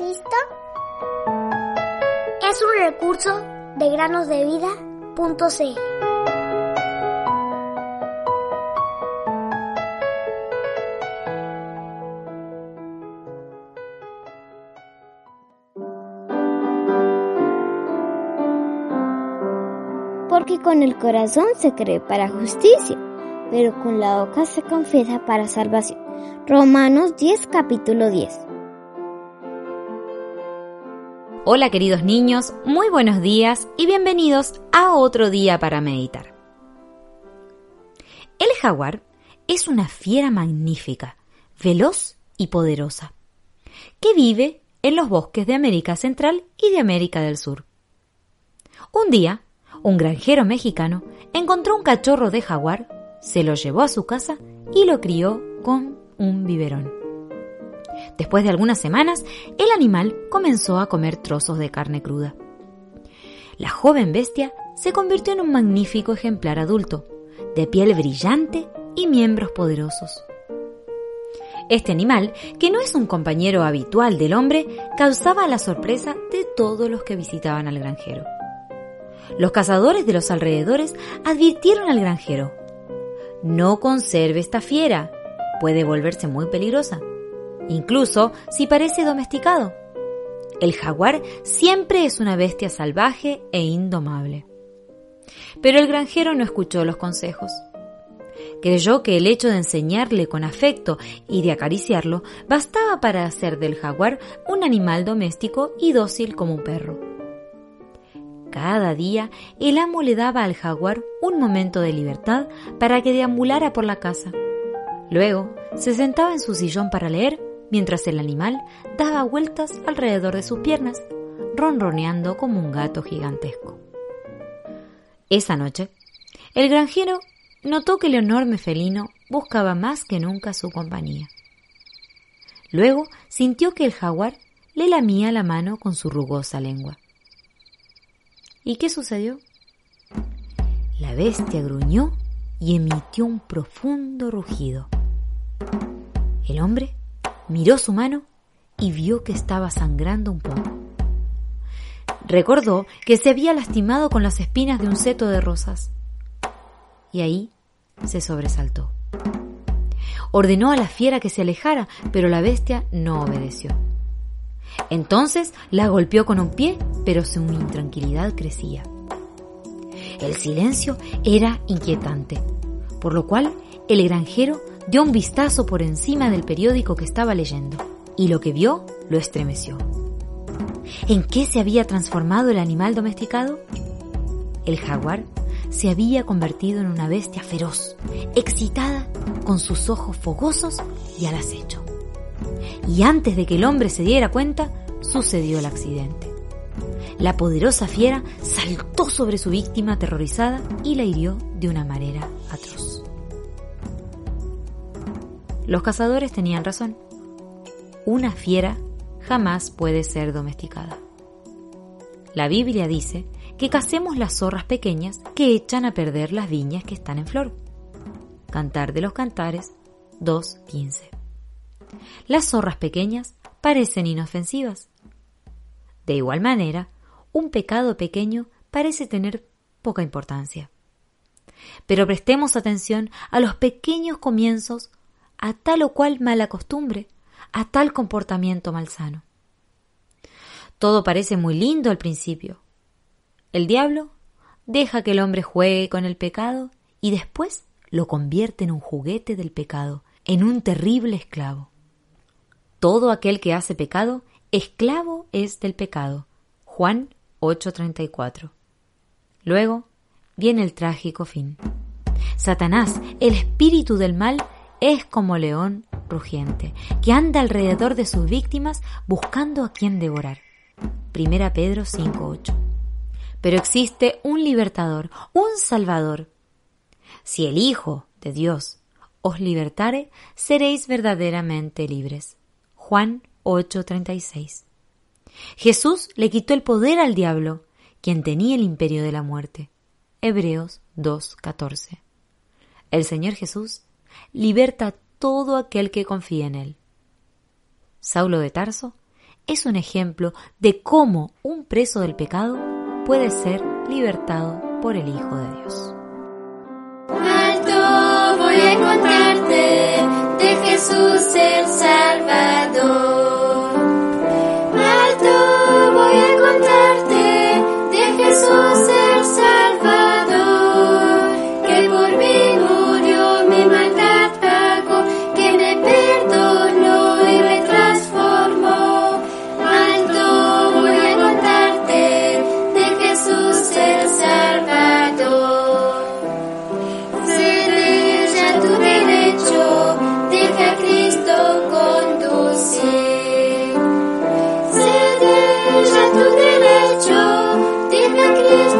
Cristo? Es un recurso de granosdevida.cl. Porque con el corazón se cree para justicia, pero con la boca se confiesa para salvación. Romanos 10, capítulo 10. Hola queridos niños, muy buenos días y bienvenidos a otro día para meditar. El jaguar es una fiera magnífica, veloz y poderosa, que vive en los bosques de América Central y de América del Sur. Un día, un granjero mexicano encontró un cachorro de jaguar, se lo llevó a su casa y lo crió con un biberón. Después de algunas semanas, el animal comenzó a comer trozos de carne cruda. La joven bestia se convirtió en un magnífico ejemplar adulto, de piel brillante y miembros poderosos. Este animal, que no es un compañero habitual del hombre, causaba la sorpresa de todos los que visitaban al granjero. Los cazadores de los alrededores advirtieron al granjero, no conserve esta fiera, puede volverse muy peligrosa incluso si parece domesticado. El jaguar siempre es una bestia salvaje e indomable. Pero el granjero no escuchó los consejos. Creyó que el hecho de enseñarle con afecto y de acariciarlo bastaba para hacer del jaguar un animal doméstico y dócil como un perro. Cada día el amo le daba al jaguar un momento de libertad para que deambulara por la casa. Luego se sentaba en su sillón para leer mientras el animal daba vueltas alrededor de sus piernas, ronroneando como un gato gigantesco. Esa noche, el granjero notó que el enorme felino buscaba más que nunca su compañía. Luego sintió que el jaguar le lamía la mano con su rugosa lengua. ¿Y qué sucedió? La bestia gruñó y emitió un profundo rugido. El hombre miró su mano y vio que estaba sangrando un poco. Recordó que se había lastimado con las espinas de un seto de rosas. Y ahí se sobresaltó. Ordenó a la fiera que se alejara, pero la bestia no obedeció. Entonces la golpeó con un pie, pero su intranquilidad crecía. El silencio era inquietante, por lo cual el granjero dio un vistazo por encima del periódico que estaba leyendo y lo que vio lo estremeció. ¿En qué se había transformado el animal domesticado? El jaguar se había convertido en una bestia feroz, excitada, con sus ojos fogosos y al acecho. Y antes de que el hombre se diera cuenta, sucedió el accidente. La poderosa fiera saltó sobre su víctima aterrorizada y la hirió de una manera atroz. Los cazadores tenían razón. Una fiera jamás puede ser domesticada. La Biblia dice que cacemos las zorras pequeñas que echan a perder las viñas que están en flor. Cantar de los Cantares 2.15. Las zorras pequeñas parecen inofensivas. De igual manera, un pecado pequeño parece tener poca importancia. Pero prestemos atención a los pequeños comienzos a tal o cual mala costumbre, a tal comportamiento malsano. Todo parece muy lindo al principio. El diablo deja que el hombre juegue con el pecado y después lo convierte en un juguete del pecado, en un terrible esclavo. Todo aquel que hace pecado, esclavo es del pecado. Juan 8:34. Luego viene el trágico fin. Satanás, el espíritu del mal, es como león rugiente, que anda alrededor de sus víctimas buscando a quien devorar. Primera Pedro 5.8. Pero existe un libertador, un salvador. Si el Hijo de Dios os libertare, seréis verdaderamente libres. Juan 8:36. Jesús le quitó el poder al diablo, quien tenía el imperio de la muerte. Hebreos 2:14. El Señor Jesús liberta a todo aquel que confía en él. Saulo de Tarso es un ejemplo de cómo un preso del pecado puede ser libertado por el Hijo de Dios. Alto voy a encontrarte de Jesús el Salvador. Usa tu derecho, dime Cristo. Este